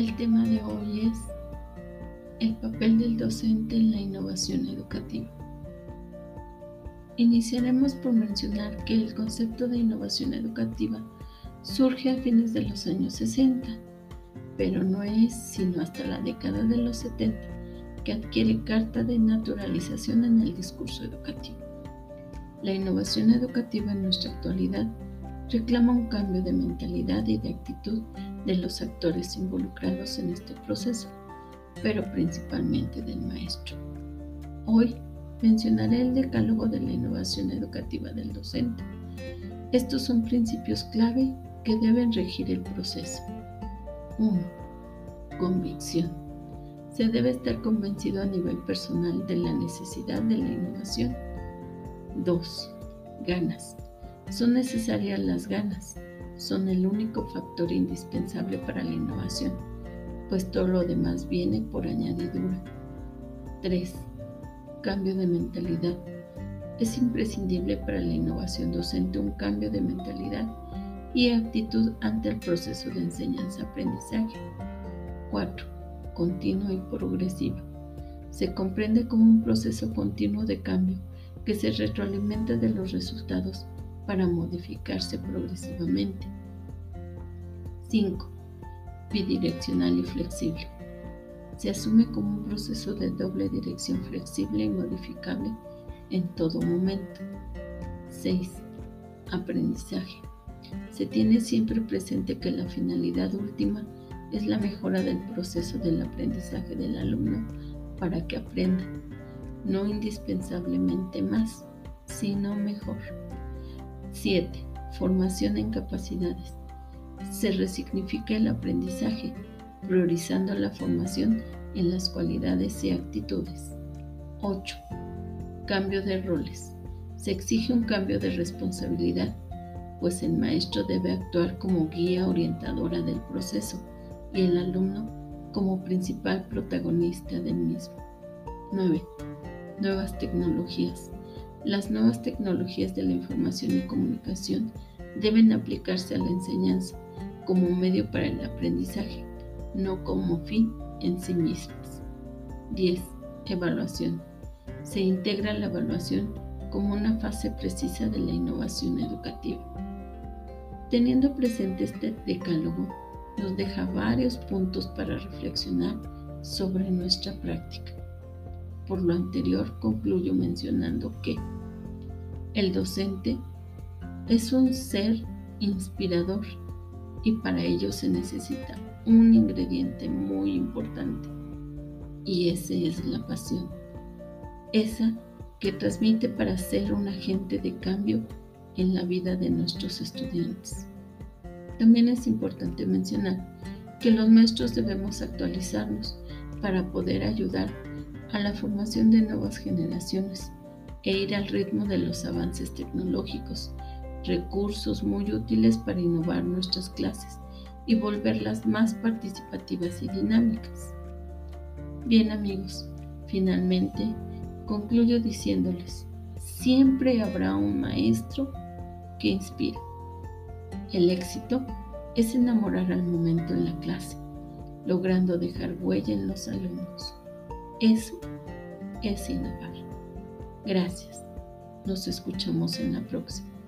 El tema de hoy es el papel del docente en la innovación educativa. Iniciaremos por mencionar que el concepto de innovación educativa surge a fines de los años 60, pero no es sino hasta la década de los 70 que adquiere carta de naturalización en el discurso educativo. La innovación educativa en nuestra actualidad reclama un cambio de mentalidad y de actitud de los actores involucrados en este proceso, pero principalmente del maestro. Hoy mencionaré el decálogo de la innovación educativa del docente. Estos son principios clave que deben regir el proceso. 1. Convicción. Se debe estar convencido a nivel personal de la necesidad de la innovación. 2. Ganas. Son necesarias las ganas. Son el único factor indispensable para la innovación, pues todo lo demás viene por añadidura. 3. Cambio de mentalidad. Es imprescindible para la innovación docente un cambio de mentalidad y actitud ante el proceso de enseñanza-aprendizaje. 4. Continua y progresiva. Se comprende como un proceso continuo de cambio que se retroalimenta de los resultados para modificarse progresivamente. 5. Bidireccional y flexible. Se asume como un proceso de doble dirección flexible y modificable en todo momento. 6. Aprendizaje. Se tiene siempre presente que la finalidad última es la mejora del proceso del aprendizaje del alumno para que aprenda, no indispensablemente más, sino mejor. 7. Formación en capacidades. Se resignifica el aprendizaje, priorizando la formación en las cualidades y actitudes. 8. Cambio de roles. Se exige un cambio de responsabilidad, pues el maestro debe actuar como guía orientadora del proceso y el alumno como principal protagonista del mismo. 9. Nuevas tecnologías. Las nuevas tecnologías de la información y comunicación deben aplicarse a la enseñanza como medio para el aprendizaje, no como fin en sí mismas. 10. Evaluación. Se integra la evaluación como una fase precisa de la innovación educativa. Teniendo presente este decálogo, nos deja varios puntos para reflexionar sobre nuestra práctica. Por lo anterior, concluyo mencionando que el docente es un ser inspirador y para ello se necesita un ingrediente muy importante y ese es la pasión. Esa que transmite para ser un agente de cambio en la vida de nuestros estudiantes. También es importante mencionar que los maestros debemos actualizarnos para poder ayudar a la formación de nuevas generaciones e ir al ritmo de los avances tecnológicos, recursos muy útiles para innovar nuestras clases y volverlas más participativas y dinámicas. Bien amigos, finalmente concluyo diciéndoles, siempre habrá un maestro que inspira. El éxito es enamorar al momento en la clase, logrando dejar huella en los alumnos. Eso es innovar. Gracias. Nos escuchamos en la próxima.